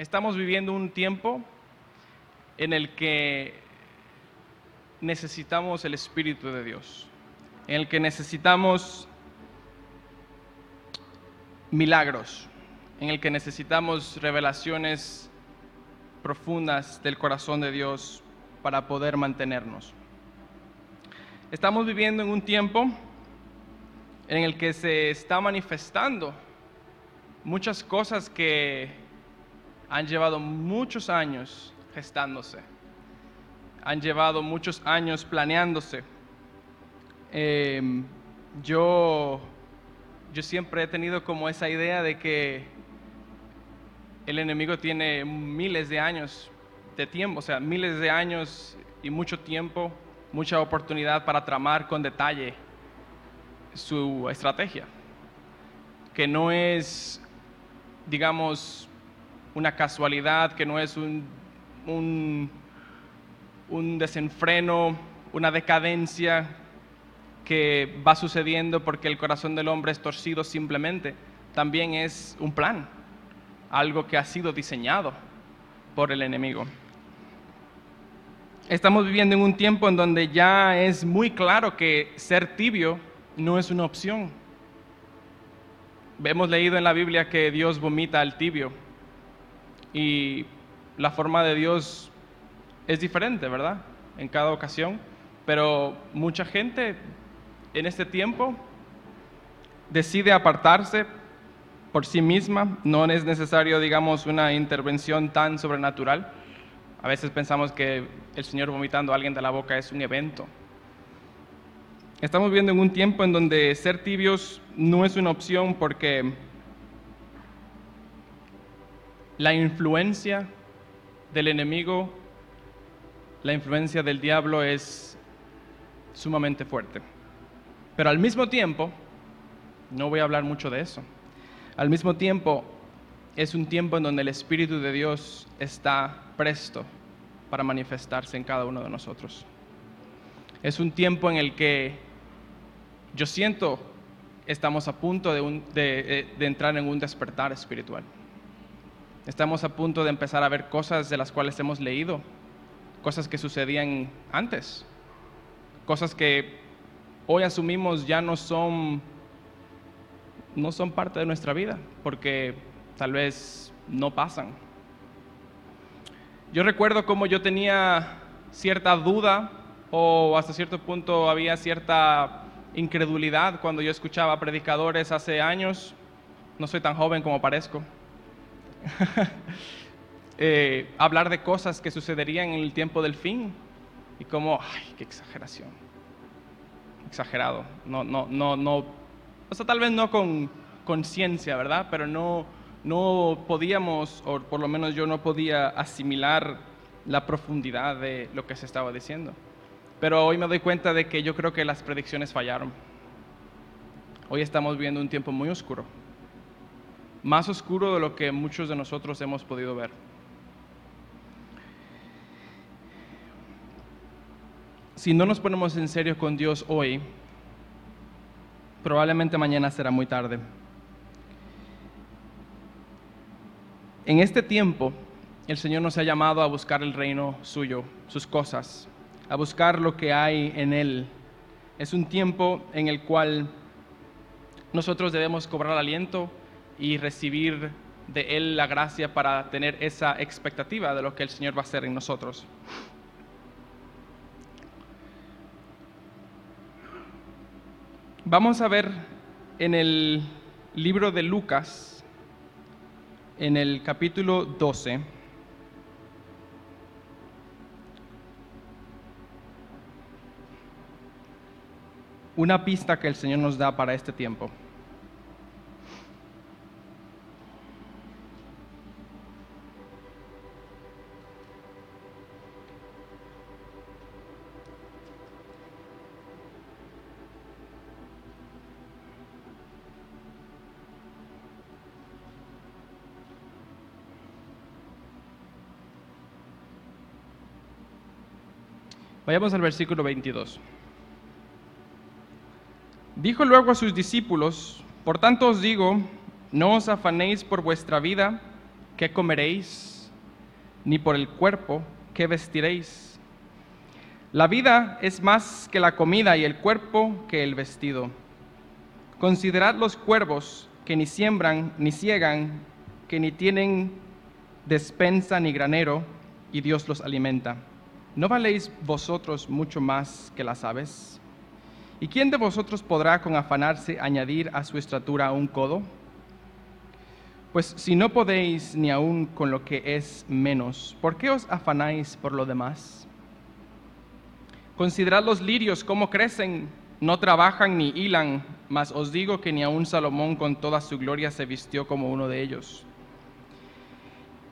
Estamos viviendo un tiempo en el que necesitamos el Espíritu de Dios, en el que necesitamos milagros, en el que necesitamos revelaciones profundas del corazón de Dios para poder mantenernos. Estamos viviendo en un tiempo en el que se está manifestando muchas cosas que han llevado muchos años gestándose, han llevado muchos años planeándose. Em, yo, yo siempre he tenido como esa idea de que el enemigo tiene miles de años de tiempo, o sea, miles de años y mucho tiempo, mucha oportunidad para tramar con detalle su estrategia, que no es, digamos, una casualidad, que no es un, un, desenfreno, una decadencia que va sucediendo porque el corazón del hombre es torcido simplemente. También es un plan, algo que ha sido diseñado por el enemigo. Estamos viviendo en un tiempo en donde ya es muy claro que ser tibio no es una opción. Hemos leído en la Biblia que Dios vomita al tibio y la forma de Dios es diferente, ¿verdad? En cada ocasión, pero mucha gente en este tiempo decide apartarse por sí misma, no es necesario, digamos, una intervención tan sobrenatural. A veces pensamos que el Señor vomitando a alguien de la boca es un evento. Estamos viendo en un tiempo en donde ser tibios no es una opción porque la influencia del enemigo, la influencia del diablo es sumamente fuerte. Pero al mismo tiempo, no voy a hablar mucho de eso, al mismo tiempo es un tiempo en donde el Espíritu de Dios está presto para manifestarse en cada uno de nosotros. Es un tiempo en el que yo siento estamos a punto de, de entrar en un despertar espiritual. Estamos a punto de empezar a ver cosas de las cuales hemos leído, cosas que sucedían antes, cosas que hoy asumimos ya no son no son parte de nuestra vida, porque tal vez no pasan. Yo recuerdo como yo tenía cierta duda o hasta cierto punto había cierta incredulidad cuando yo escuchaba predicadores hace años. No soy tan joven como parezco. Eh, hablar de cosas que sucederían en el tiempo del fin y como, ay, qué exageración, exagerado, no, no, no, no, o sea, tal vez no con conciencia, ¿verdad? Pero no, no podíamos, o por lo menos yo no podía asimilar la profundidad de lo que se estaba diciendo. Pero hoy me doy cuenta de que yo creo que las predicciones fallaron. Hoy estamos viviendo un tiempo muy oscuro más oscuro de lo que muchos de nosotros hemos podido ver. Si no nos ponemos en serio con Dios hoy, probablemente mañana será muy tarde. En este tiempo, el Señor nos ha llamado a buscar el reino suyo, sus cosas, a buscar lo que hay en Él. Es un tiempo en el cual nosotros debemos cobrar aliento, y recibir de Él la gracia para tener esa expectativa de lo que el Señor va a hacer en nosotros. Vamos a ver en el libro de Lucas, en el capítulo 12, una pista que el Señor nos da para este tiempo. Vayamos al versículo 22. Dijo luego a sus discípulos, por tanto os digo, no os afanéis por vuestra vida, ¿qué comeréis? Ni por el cuerpo, ¿qué vestiréis? La vida es más que la comida y el cuerpo que el vestido. Considerad los cuervos que ni siembran ni ciegan, que ni tienen despensa ni granero, y Dios los alimenta. ¿No valéis vosotros mucho más que las aves? ¿Y quién de vosotros podrá con afanarse añadir a su estatura un codo? Pues si no podéis ni aun con lo que es menos, ¿por qué os afanáis por lo demás? Considerad los lirios cómo crecen, no trabajan ni hilan, mas os digo que ni aun Salomón con toda su gloria se vistió como uno de ellos.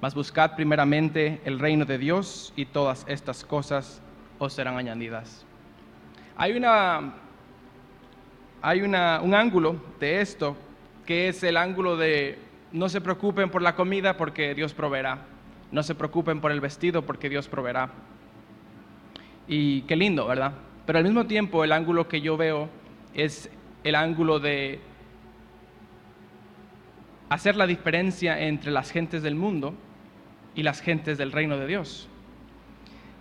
Mas buscad primeramente el reino de Dios y todas estas cosas os serán añadidas. Hay, una, hay una, un ángulo de esto que es el ángulo de no se preocupen por la comida porque Dios proveerá. No se preocupen por el vestido porque Dios proveerá. Y qué lindo, ¿verdad? Pero al mismo tiempo el ángulo que yo veo es el ángulo de hacer la diferencia entre las gentes del mundo y las gentes del reino de Dios.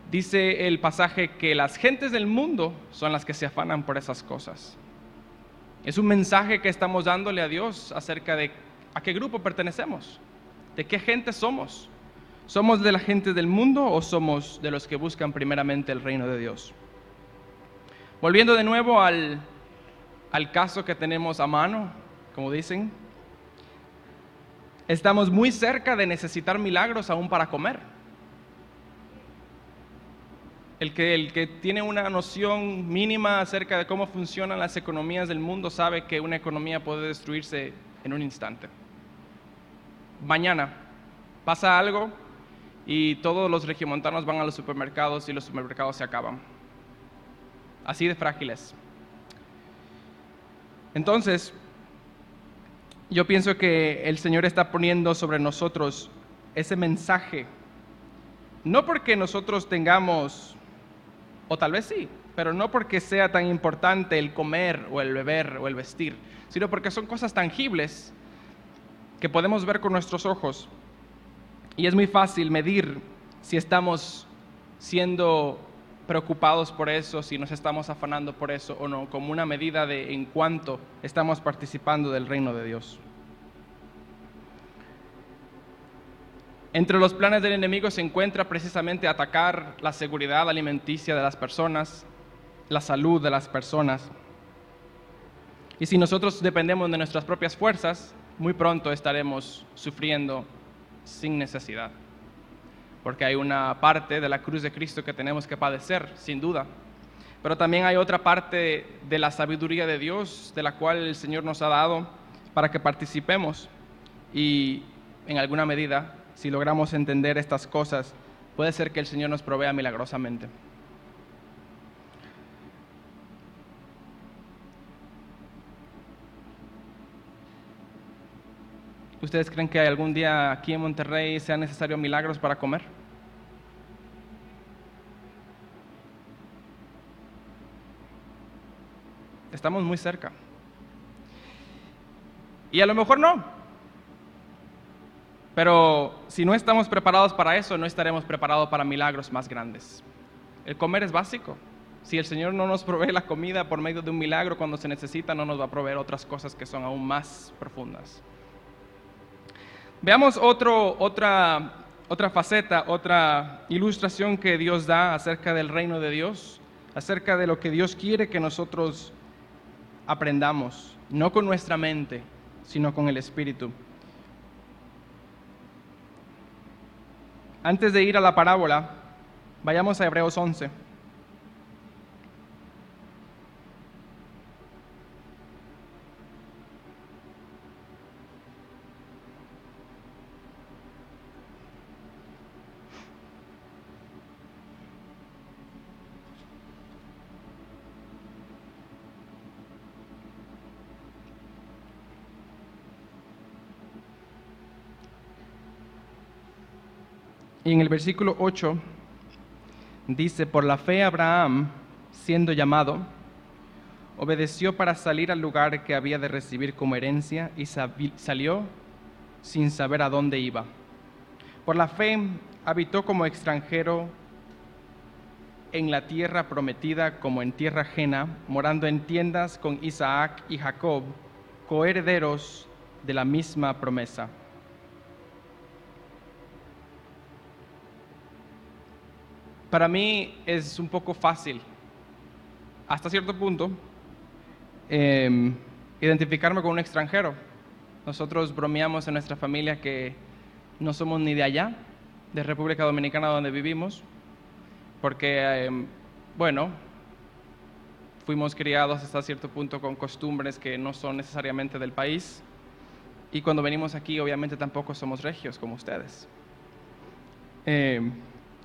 Dice el pasaje que las gentes del mundo son las que se afanan por esas cosas. Es un mensaje que estamos dándole a Dios acerca de a qué grupo pertenecemos, de qué gente somos. ¿Somos de la gente del mundo o somos de los que buscan primeramente el reino de Dios? Volviendo de nuevo al, al caso que tenemos a mano, como dicen, Estamos muy cerca de necesitar milagros aún para comer. El que, el que tiene una noción mínima acerca de cómo funcionan las economías del mundo sabe que una economía puede destruirse en un instante. Mañana pasa algo y todos los regiomontanos van a los supermercados y los supermercados se acaban. Así de frágiles. Entonces, yo pienso que el Señor está poniendo sobre nosotros ese mensaje, no porque nosotros tengamos, o tal vez sí, pero no porque sea tan importante el comer o el beber o el vestir, sino porque son cosas tangibles que podemos ver con nuestros ojos. Y es muy fácil medir si estamos siendo preocupados por eso, si nos estamos afanando por eso o no, como una medida de en cuánto estamos participando del reino de Dios. Entre los planes del enemigo se encuentra precisamente atacar la seguridad alimenticia de las personas, la salud de las personas. Y si nosotros dependemos de nuestras propias fuerzas, muy pronto estaremos sufriendo sin necesidad porque hay una parte de la cruz de Cristo que tenemos que padecer, sin duda. Pero también hay otra parte de la sabiduría de Dios, de la cual el Señor nos ha dado para que participemos. Y en alguna medida, si logramos entender estas cosas, puede ser que el Señor nos provea milagrosamente. ¿Ustedes creen que algún día aquí en Monterrey sea necesario milagros para comer? Estamos muy cerca. Y a lo mejor no. Pero si no estamos preparados para eso, no estaremos preparados para milagros más grandes. El comer es básico. Si el Señor no nos provee la comida por medio de un milagro cuando se necesita, no nos va a proveer otras cosas que son aún más profundas. Veamos otro, otra, otra faceta, otra ilustración que Dios da acerca del reino de Dios, acerca de lo que Dios quiere que nosotros aprendamos, no con nuestra mente, sino con el Espíritu. Antes de ir a la parábola, vayamos a Hebreos 11. Y en el versículo 8 dice, por la fe Abraham, siendo llamado, obedeció para salir al lugar que había de recibir como herencia y salió sin saber a dónde iba. Por la fe habitó como extranjero en la tierra prometida como en tierra ajena, morando en tiendas con Isaac y Jacob, coherederos de la misma promesa. Para mí es un poco fácil, hasta cierto punto, em, identificarme con un extranjero. Nosotros bromeamos en nuestra familia que no somos ni de allá, de República Dominicana donde vivimos, porque, em, bueno, fuimos criados hasta cierto punto con costumbres que no son necesariamente del país, y cuando venimos aquí obviamente tampoco somos regios como ustedes. Em,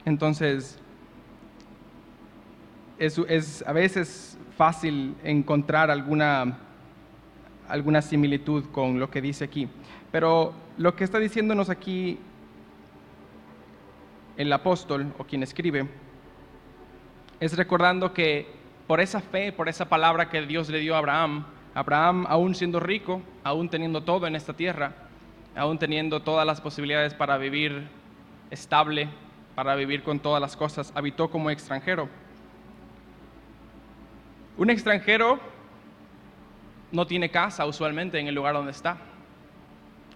entonces, es, a veces fácil encontrar alguna, alguna similitud con lo que dice aquí, pero lo que está diciéndonos aquí el apóstol o quien escribe es recordando que por esa fe, por esa palabra que Dios le dio a Abraham, Abraham aún siendo rico, aún teniendo todo en esta tierra, aún teniendo todas las posibilidades para vivir estable, para vivir con todas las cosas, habitó como extranjero. Un extranjero no tiene casa usualmente en el lugar donde está.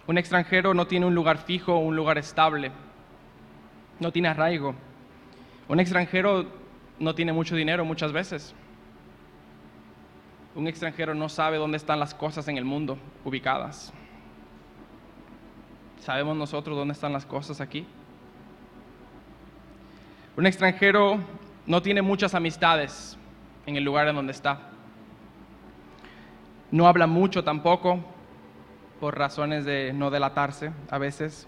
Un extranjero no tiene un lugar fijo, un lugar estable, no tiene arraigo. Un extranjero no tiene mucho dinero muchas veces. Un extranjero no sabe dónde están las cosas en el mundo ubicadas. ¿Sabemos nosotros dónde están las cosas aquí? Un extranjero no tiene muchas amistades en el lugar en donde está. No habla mucho tampoco por razones de no delatarse a veces.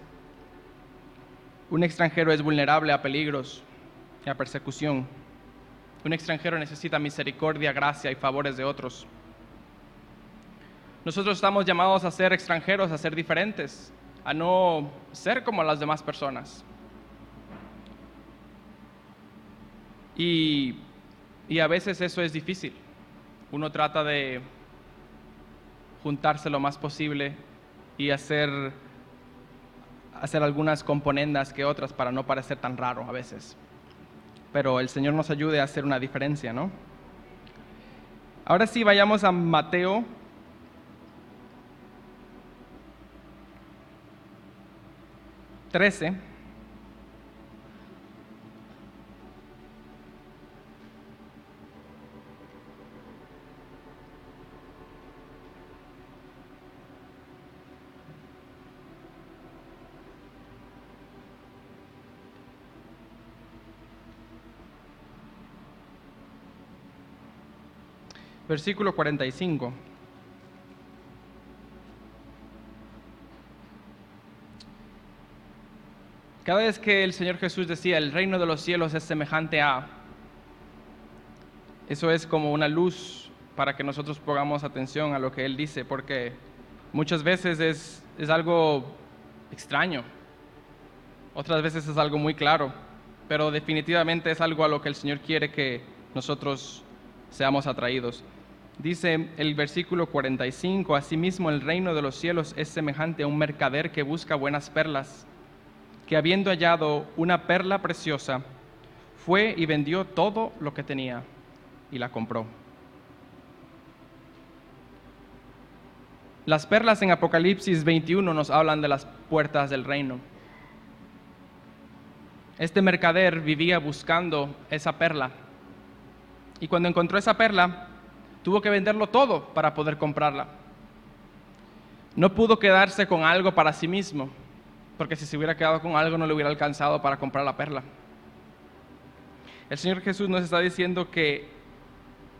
Un extranjero es vulnerable a peligros y a persecución. Un extranjero necesita misericordia, gracia y favores de otros. Nosotros estamos llamados a ser extranjeros, a ser diferentes, a no ser como las demás personas. Y, y a veces eso es difícil. Uno trata de juntarse lo más posible y hacer, hacer algunas componendas que otras para no parecer tan raro a veces pero el Señor nos ayude a hacer una diferencia, ¿no? Ahora sí, vayamos a Mateo. Trece. Versículo 45. Cada vez que el Señor Jesús decía, el reino de los cielos es semejante a, eso es como una luz para que nosotros pongamos atención a lo que Él dice, porque muchas veces es, es algo extraño, otras veces es algo muy claro, pero definitivamente es algo a lo que el Señor quiere que nosotros seamos atraídos. Dice el versículo 45, asimismo el reino de los cielos es semejante a un mercader que busca buenas perlas, que habiendo hallado una perla preciosa, fue y vendió todo lo que tenía y la compró. Las perlas en Apocalipsis 21 nos hablan de las puertas del reino. Este mercader vivía buscando esa perla y cuando encontró esa perla, Tuvo que venderlo todo para poder comprarla. No pudo quedarse con algo para sí mismo, porque si se hubiera quedado con algo no le hubiera alcanzado para comprar la perla. El Señor Jesús nos está diciendo que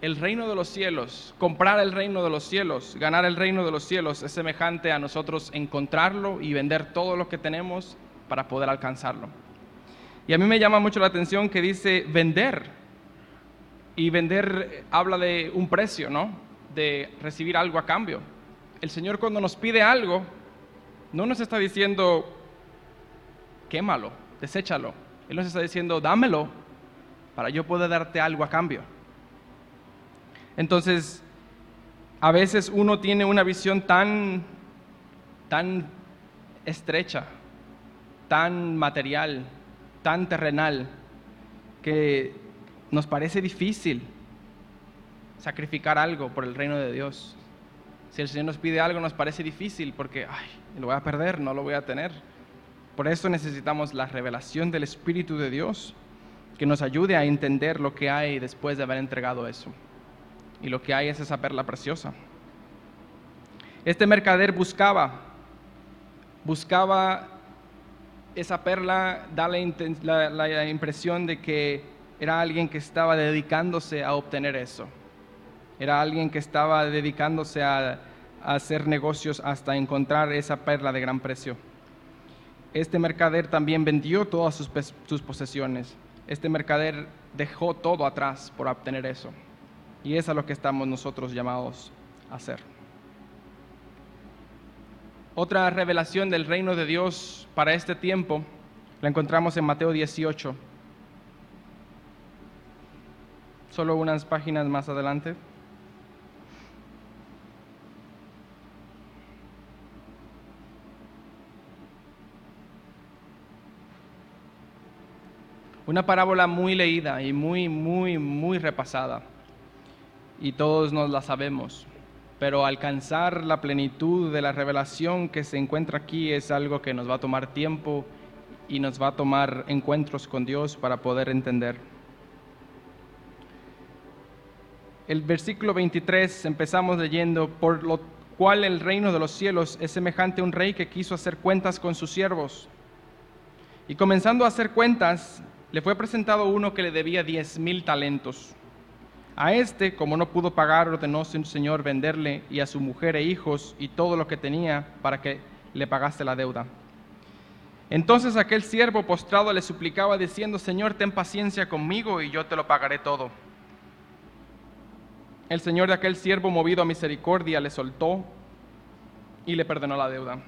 el reino de los cielos, comprar el reino de los cielos, ganar el reino de los cielos es semejante a nosotros encontrarlo y vender todo lo que tenemos para poder alcanzarlo. Y a mí me llama mucho la atención que dice vender y vender habla de un precio, ¿no? De recibir algo a cambio. El Señor cuando nos pide algo, no nos está diciendo, quémalo, deséchalo. Él nos está diciendo, dámelo para yo poder darte algo a cambio. Entonces, a veces uno tiene una visión tan, tan estrecha, tan material, tan terrenal, que nos parece difícil sacrificar algo por el reino de Dios. Si el Señor nos pide algo nos parece difícil porque, ay, lo voy a perder, no lo voy a tener. Por eso necesitamos la revelación del Espíritu de Dios que nos ayude a entender lo que hay después de haber entregado eso. Y lo que hay es esa perla preciosa. Este mercader buscaba, buscaba esa perla, da la, la impresión de que era alguien que estaba dedicándose a obtener eso. Era alguien que estaba dedicándose a, hacer negocios hasta encontrar esa perla de gran precio. Este mercader también vendió todas sus, sus posesiones. Este mercader dejó todo atrás por obtener eso. Y es a lo que estamos nosotros llamados a hacer. Otra revelación del reino de Dios para este tiempo la encontramos en Mateo 18. Solo unas páginas más adelante. Una parábola muy leída y muy, muy, muy repasada. Y todos nos la sabemos. Pero alcanzar la plenitud de la revelación que se encuentra aquí es algo que nos va a tomar tiempo y nos va a tomar encuentros con Dios para poder entender. El versículo 23 empezamos leyendo, por lo cual el reino de los cielos es semejante a un rey que quiso hacer cuentas con sus siervos. Y comenzando a hacer cuentas, le fue presentado uno que le debía diez mil talentos. A este, como no pudo pagar, ordenó su señor venderle y a su mujer e hijos y todo lo que tenía para que le pagase la deuda. Entonces aquel siervo postrado le suplicaba diciendo, Señor, ten paciencia conmigo y yo te lo pagaré todo. El señor de aquel siervo, movido a misericordia, le soltó y le perdonó la deuda.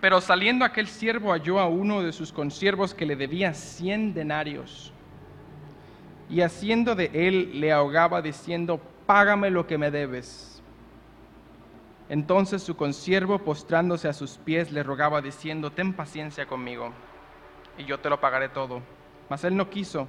Pero saliendo aquel siervo halló a uno de sus consiervos que le debía cien denarios. Y haciendo de él le ahogaba diciendo, págame lo que me debes. Entonces su consiervo, postrándose a sus pies, le rogaba diciendo, ten paciencia conmigo, y yo te lo pagaré todo. Mas él no quiso,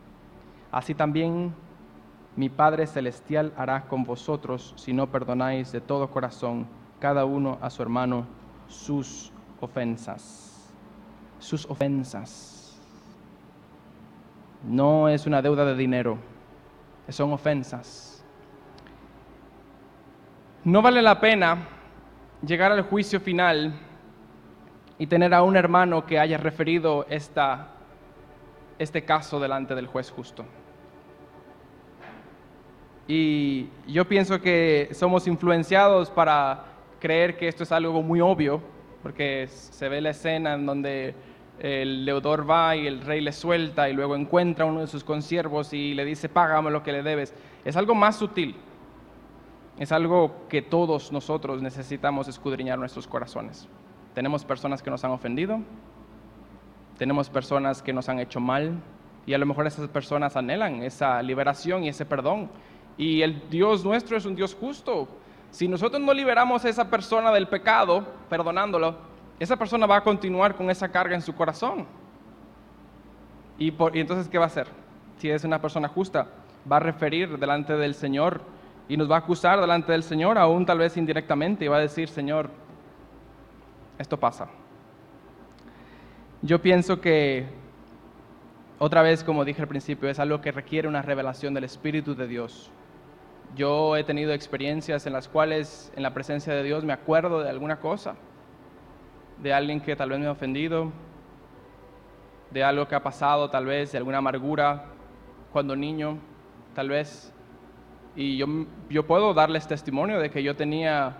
Así también mi Padre Celestial hará con vosotros si no perdonáis de todo corazón cada uno a su hermano sus ofensas. Sus ofensas. No es una deuda de dinero, son ofensas. No vale la pena llegar al juicio final y tener a un hermano que haya referido esta, este caso delante del juez justo. Y yo pienso que somos influenciados para creer que esto es algo muy obvio, porque se ve la escena en donde el deudor va y el rey le suelta y luego encuentra a uno de sus consiervos y le dice, págame lo que le debes. Es algo más sutil. Es algo que todos nosotros necesitamos escudriñar nuestros corazones. Tenemos personas que nos han ofendido, tenemos personas que nos han hecho mal y a lo mejor esas personas anhelan esa liberación y ese perdón. Y el Dios nuestro es un Dios justo si nosotros no liberamos a esa persona del pecado, perdonándolo, esa persona va a continuar con esa carga en su corazón. Y, entonces, ¿qué va a hacer? Si es una persona justa, va a referir delante del Señor y nos va a acusar delante del Señor, aún tal vez indirectamente, y va a decir, Señor, esto pasa. Yo pienso que, otra vez, como dije al principio, es algo que requiere una revelación del Espíritu de Dios. Yo he tenido experiencias en las cuales en la presencia de Dios me acuerdo de alguna cosa. de alguien que tal vez me ha ofendido, de algo que ha pasado tal vez, de alguna amargura cuando niño, tal vez. Y yo, yo puedo darles testimonio de que yo tenía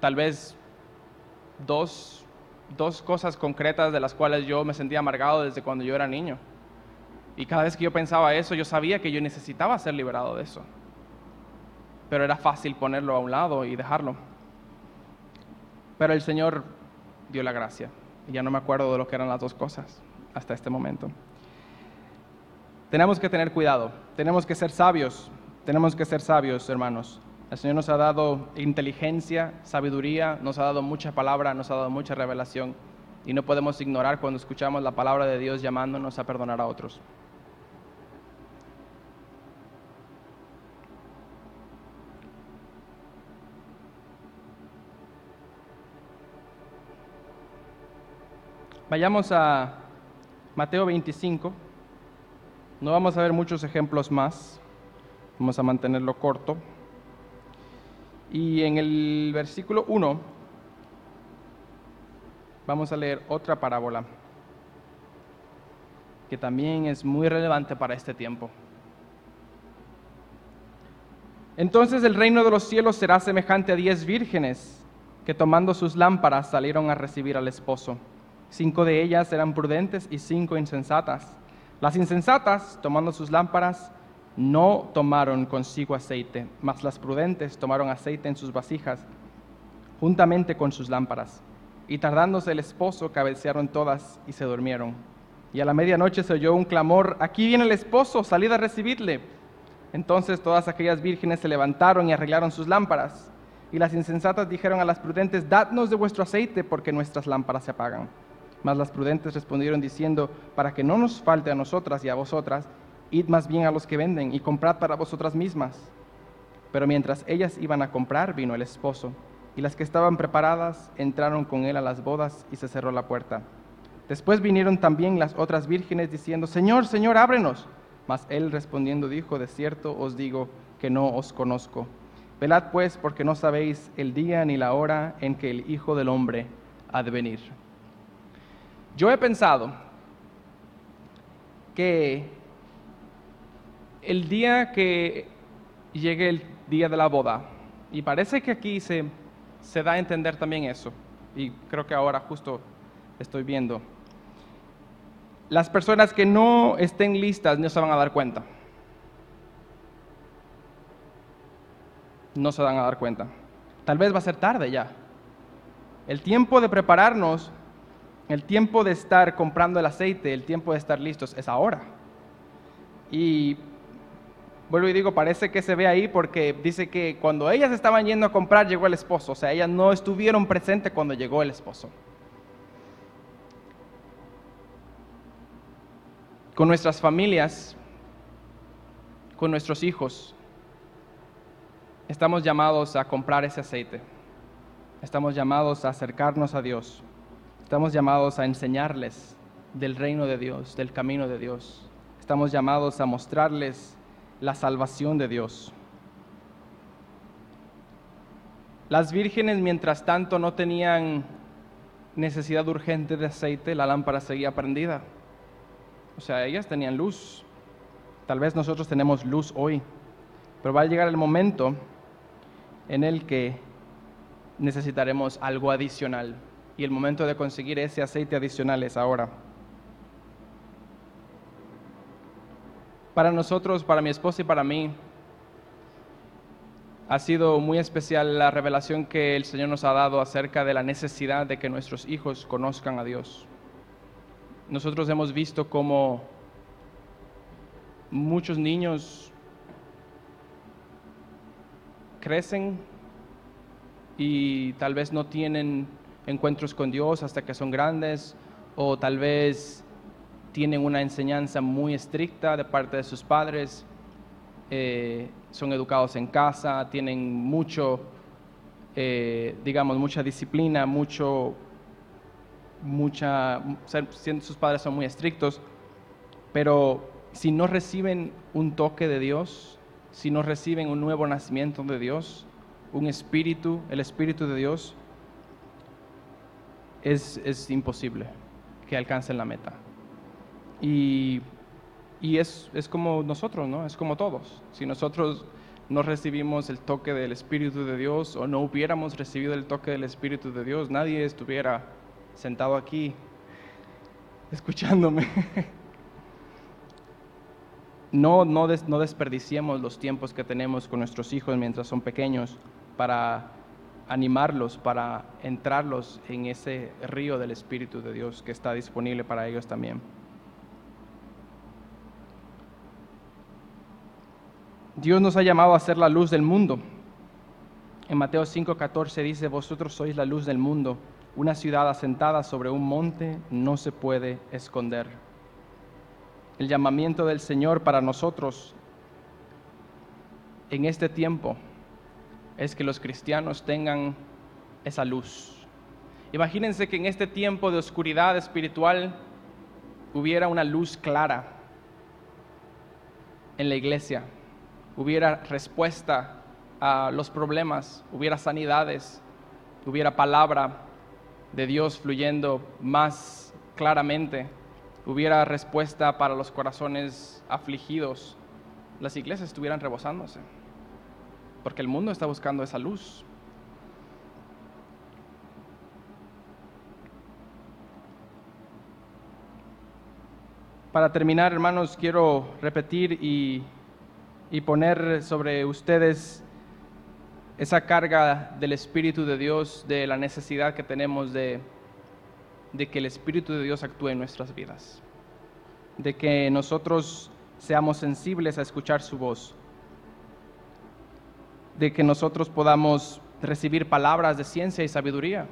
tal vez dos, dos cosas concretas de las cuales yo me sentía amargado desde cuando yo era niño. Y cada vez que yo pensaba eso, yo sabía que yo necesitaba ser liberado de eso. Pero era fácil ponerlo a un lado y dejarlo. Pero el Señor dio la gracia. Ya no me acuerdo de lo que eran las dos cosas hasta este momento. Tenemos que tener cuidado, tenemos que ser sabios, tenemos que ser sabios, hermanos. El Señor nos ha dado inteligencia, sabiduría, nos ha dado mucha palabra, nos ha dado mucha revelación y no podemos ignorar cuando escuchamos la palabra de Dios llamándonos a perdonar a otros. Vayamos a Mateo 25. No vamos a ver muchos ejemplos más. Vamos a mantenerlo corto. Y en el versículo 1 vamos a leer otra parábola que también es muy relevante para este tiempo. Entonces el reino de los cielos será semejante a diez vírgenes que tomando sus lámparas salieron a recibir al esposo. Cinco de ellas eran prudentes y cinco insensatas. Las insensatas, tomando sus lámparas, no tomaron consigo aceite, mas las prudentes tomaron aceite en sus vasijas, juntamente con sus lámparas. Y tardándose el esposo, cabecearon todas y se durmieron. Y a la medianoche se oyó un clamor, aquí viene el esposo, salid a recibirle. Entonces todas aquellas vírgenes se levantaron y arreglaron sus lámparas. Y las insensatas dijeron a las prudentes, dadnos de vuestro aceite, porque nuestras lámparas se apagan. Mas las prudentes respondieron diciendo, para que no nos falte a nosotras y a vosotras, id más bien a los que venden y comprad para vosotras mismas. Pero mientras ellas iban a comprar, vino el esposo, y las que estaban preparadas entraron con él a las bodas y se cerró la puerta. Después vinieron también las otras vírgenes diciendo, Señor, Señor, ábrenos. Mas él respondiendo dijo, de cierto os digo que no os conozco. Velad pues, porque no sabéis el día ni la hora en que el Hijo del Hombre ha de venir. Yo he pensado que el día que llegue el día de la boda, y parece que aquí se, se da a entender también eso, y creo que ahora justo estoy viendo, las personas que no estén listas no se van a dar cuenta. No se van a dar cuenta. Tal vez va a ser tarde ya. El tiempo de prepararnos el tiempo de estar comprando el aceite, el tiempo de estar listos es ahora. Y vuelvo y digo, parece que se ve ahí porque dice que cuando ellas estaban yendo a comprar llegó el esposo, o sea, ellas no estuvieron presentes cuando llegó el esposo. Con nuestras familias, con nuestros hijos, estamos llamados a comprar ese aceite. Estamos llamados a acercarnos a Dios. Estamos llamados a enseñarles del reino de Dios, del camino de Dios. Estamos llamados a mostrarles la salvación de Dios. Las vírgenes, mientras tanto, no tenían necesidad urgente de aceite, la lámpara seguía prendida. O sea, ellas tenían luz. Tal vez nosotros tenemos luz hoy, pero va a llegar el momento en el que necesitaremos algo adicional y el momento de conseguir ese aceite adicional es ahora. Para nosotros, para mi esposa y para mí, ha sido muy especial la revelación que el Señor nos ha dado acerca de la necesidad de que nuestros hijos conozcan a Dios. Nosotros hemos visto cómo muchos niños crecen y tal vez no tienen encuentros con Dios hasta que son grandes o tal vez tienen una enseñanza muy estricta de parte de sus padres, eh, son educados en casa, tienen mucho, eh, digamos, mucha disciplina, mucho, mucha, sus padres son muy estrictos, pero si no reciben un toque de Dios, si no reciben un nuevo nacimiento de Dios, un espíritu, el espíritu de Dios, es, es imposible que alcancen la meta. Y, y es, es como nosotros, ¿no? Es como todos. Si nosotros no recibimos el toque del Espíritu de Dios o no hubiéramos recibido el toque del Espíritu de Dios, nadie estuviera sentado aquí escuchándome. No, no, des- no desperdiciemos los tiempos que tenemos con nuestros hijos mientras son pequeños para animarlos, para entrarlos en ese río del Espíritu de Dios que está disponible para ellos también. Dios nos ha llamado a ser la luz del mundo. En Mateo 5:14 dice, vosotros sois la luz del mundo. Una ciudad asentada sobre un monte no se puede esconder. El llamamiento del Señor para nosotros en este tiempo es que los cristianos tengan esa luz. Imagínense que en este tiempo de oscuridad espiritual hubiera una luz clara en la iglesia, hubiera respuesta a los problemas, hubiera sanidades, hubiera palabra de Dios fluyendo más claramente, hubiera respuesta para los corazones afligidos, las iglesias estuvieran rebosándose, porque el mundo está buscando esa luz. Para terminar, hermanos, quiero repetir y, y poner sobre ustedes esa carga del Espíritu de Dios, de la necesidad que tenemos de, de que el Espíritu de Dios actúe en nuestras vidas, de que nosotros seamos sensibles a escuchar su voz, de que nosotros podamos recibir palabras de ciencia y sabiduría.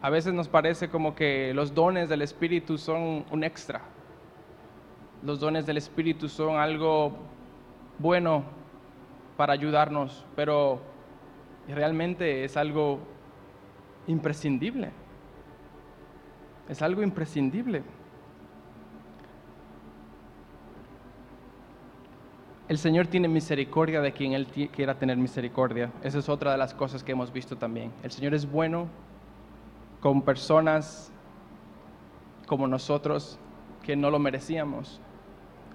A veces nos parece como que los dones del Espíritu son un extra. Los dones del Espíritu son algo bueno para ayudarnos, pero realmente es algo imprescindible. Es algo imprescindible. El Señor tiene misericordia de quien Él quiera tener misericordia. Esa es otra de las cosas que hemos visto también. El Señor es bueno con personas como nosotros que no lo merecíamos,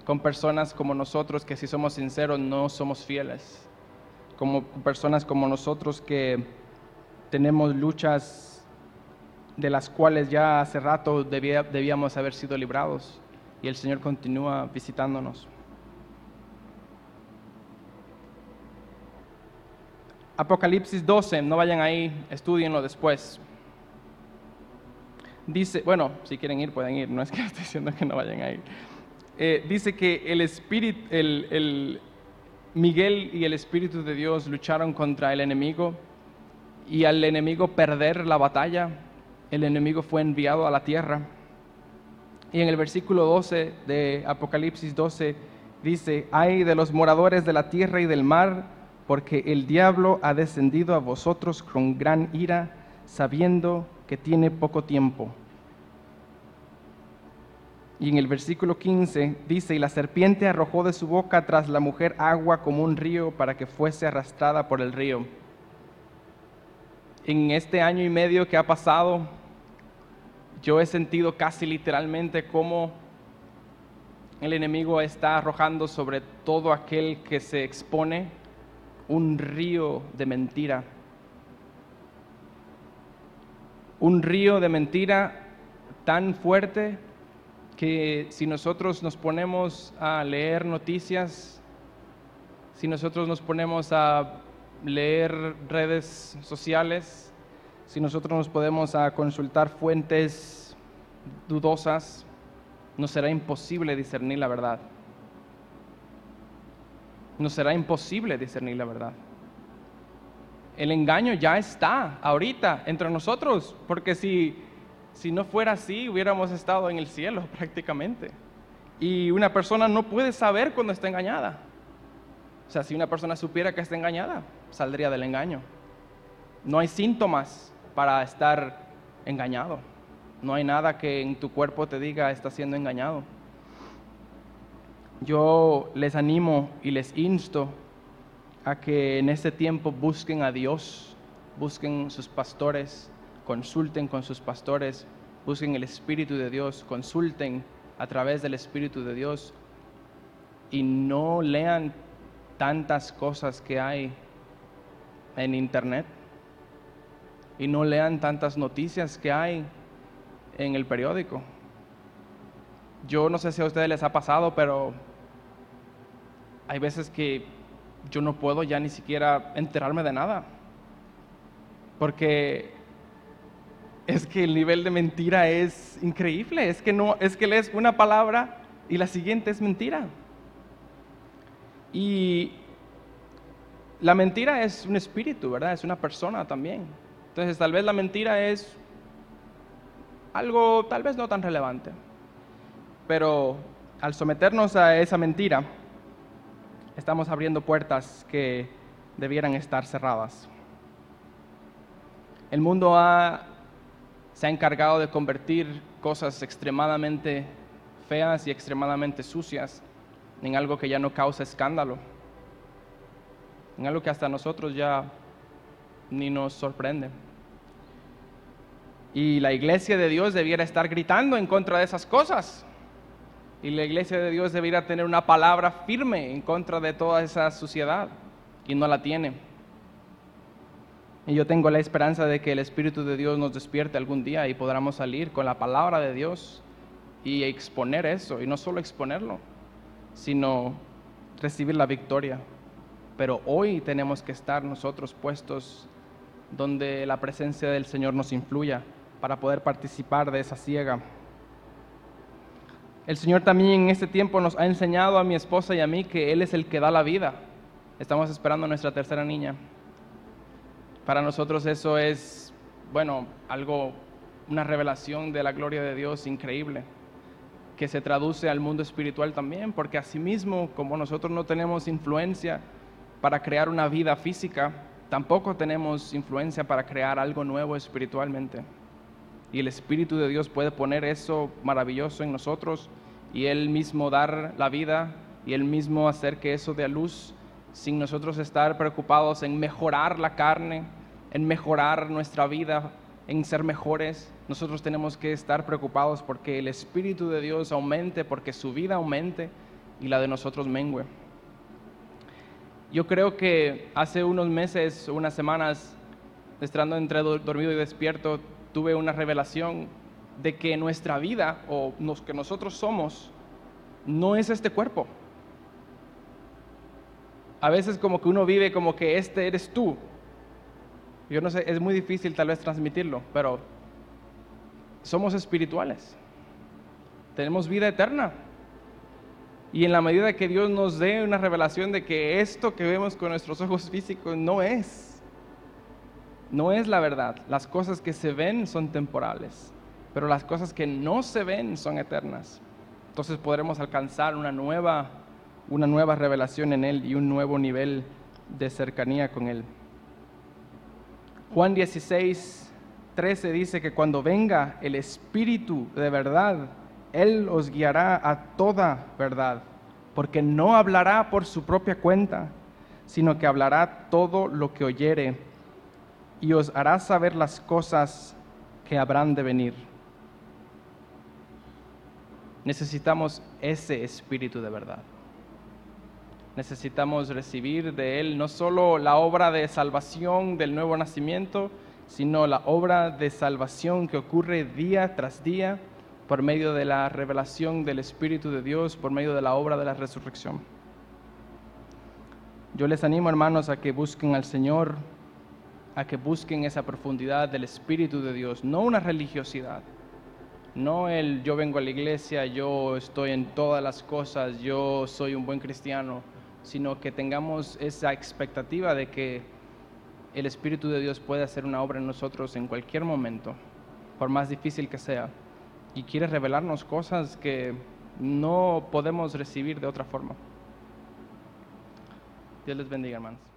con personas como nosotros que si somos sinceros no somos fieles, como personas como nosotros que tenemos luchas de las cuales ya hace rato debía- debíamos haber sido librados y el Señor continúa visitándonos. Apocalipsis 12, no vayan ahí, estudienlo después. Dice, bueno, si quieren ir, pueden ir, no es que estoy diciendo que no vayan a ir. Eh, dice que el espíritu, el, el- Miguel y el Espíritu de Dios lucharon contra el enemigo y al enemigo perder la batalla, el enemigo fue enviado a la tierra. Y en el versículo 12 de Apocalipsis 12 dice, ay de los moradores de la tierra y del mar, porque el diablo ha descendido a vosotros con gran ira, sabiendo que tiene poco tiempo. Y en el versículo 15 dice, y la serpiente arrojó de su boca tras la mujer agua como un río para que fuese arrastrada por el río. En este año y medio que ha pasado, yo he sentido casi literalmente cómo el enemigo está arrojando sobre todo aquel que se expone un río de mentira. Un río de mentira tan fuerte que si nosotros nos ponemos a leer noticias, si nosotros nos ponemos a leer redes sociales, si nosotros nos podemos a consultar fuentes dudosas, nos será imposible discernir la verdad. Nos será imposible discernir la verdad. El engaño ya está ahorita entre nosotros, porque si, si no fuera así, hubiéramos estado en el cielo prácticamente. Y una persona no puede saber cuando está engañada. O sea, si una persona supiera que está engañada, saldría del engaño. No hay síntomas para estar engañado. No hay nada que en tu cuerpo te diga está siendo engañado. Yo les animo y les insto a que en este tiempo busquen a Dios, busquen sus pastores, consulten con sus pastores, busquen el Espíritu de Dios, consulten a través del Espíritu de Dios y no lean tantas cosas que hay en internet y no lean tantas noticias que hay en el periódico. Yo no sé si a ustedes les ha pasado, pero hay veces que yo no puedo ya ni siquiera enterarme de nada. Porque es que el nivel de mentira es increíble, es que no es que lees una palabra y la siguiente es mentira. Y la mentira es un espíritu, ¿verdad? Es una persona también. Entonces, tal vez la mentira es algo tal vez no tan relevante. Pero al someternos a esa mentira, estamos abriendo puertas que debieran estar cerradas. El mundo se ha encargado de convertir cosas extremadamente feas y extremadamente sucias en algo que ya no causa escándalo, en algo que hasta nosotros ya ni nos sorprende. Y la iglesia de Dios debiera estar gritando en contra de esas cosas. Y la iglesia de Dios debiera tener una palabra firme en contra de toda esa suciedad. Y no la tiene. Y yo tengo la esperanza de que el Espíritu de Dios nos despierte algún día y podamos salir con la palabra de Dios y exponer eso. Y no solo exponerlo, sino recibir la victoria. Pero hoy tenemos que estar nosotros puestos donde la presencia del Señor nos influya para poder participar de esa ciega. El Señor también en este tiempo nos ha enseñado a mi esposa y a mí que Él es el que da la vida. Estamos esperando nuestra tercera niña. Para nosotros eso es, bueno, algo, una revelación de la gloria de Dios increíble que se traduce al mundo espiritual también, porque asimismo, como nosotros no tenemos influencia para crear una vida física, tampoco tenemos influencia para crear algo nuevo espiritualmente. Y el Espíritu de Dios puede poner eso maravilloso en nosotros y Él mismo dar la vida y Él mismo hacer que eso dé luz sin nosotros estar preocupados en mejorar la carne, en mejorar nuestra vida en ser mejores, nosotros tenemos que estar preocupados porque el Espíritu de Dios aumente, porque su vida aumente y la de nosotros mengue. Yo creo que hace unos meses, unas semanas, estando entre dormido y despierto, tuve una revelación de que nuestra vida o los que nosotros somos no es este cuerpo. A veces como que uno vive como que este eres tú yo no sé, es muy difícil tal vez transmitirlo, pero somos espirituales. Tenemos vida eterna. Y en la medida que Dios nos dé una revelación de que esto que vemos con nuestros ojos físicos no es, no es la verdad. Las cosas que se ven son temporales, pero las cosas que no se ven son eternas. Entonces podremos alcanzar una nueva, una nueva revelación en Él y un nuevo nivel de cercanía con Él. Juan 16, 13 dice que cuando venga el Espíritu de verdad, Él os guiará a toda verdad, porque no hablará por su propia cuenta, sino que hablará todo lo que oyere y os hará saber las cosas que habrán de venir. Necesitamos ese Espíritu de verdad necesitamos recibir de Él no solo la obra de salvación del nuevo nacimiento, sino la obra de salvación que ocurre día tras día por medio de la revelación del Espíritu de Dios, por medio de la obra de la resurrección. Yo les animo, hermanos, a que busquen al Señor, a que busquen esa profundidad del Espíritu de Dios, no una religiosidad, no el yo vengo a la iglesia, yo estoy en todas las cosas, yo soy un buen cristiano sino que tengamos esa expectativa de que el Espíritu de Dios puede hacer una obra en nosotros en cualquier momento, por más difícil que sea, y quiere revelarnos cosas que no podemos recibir de otra forma. Dios les bendiga, hermanos.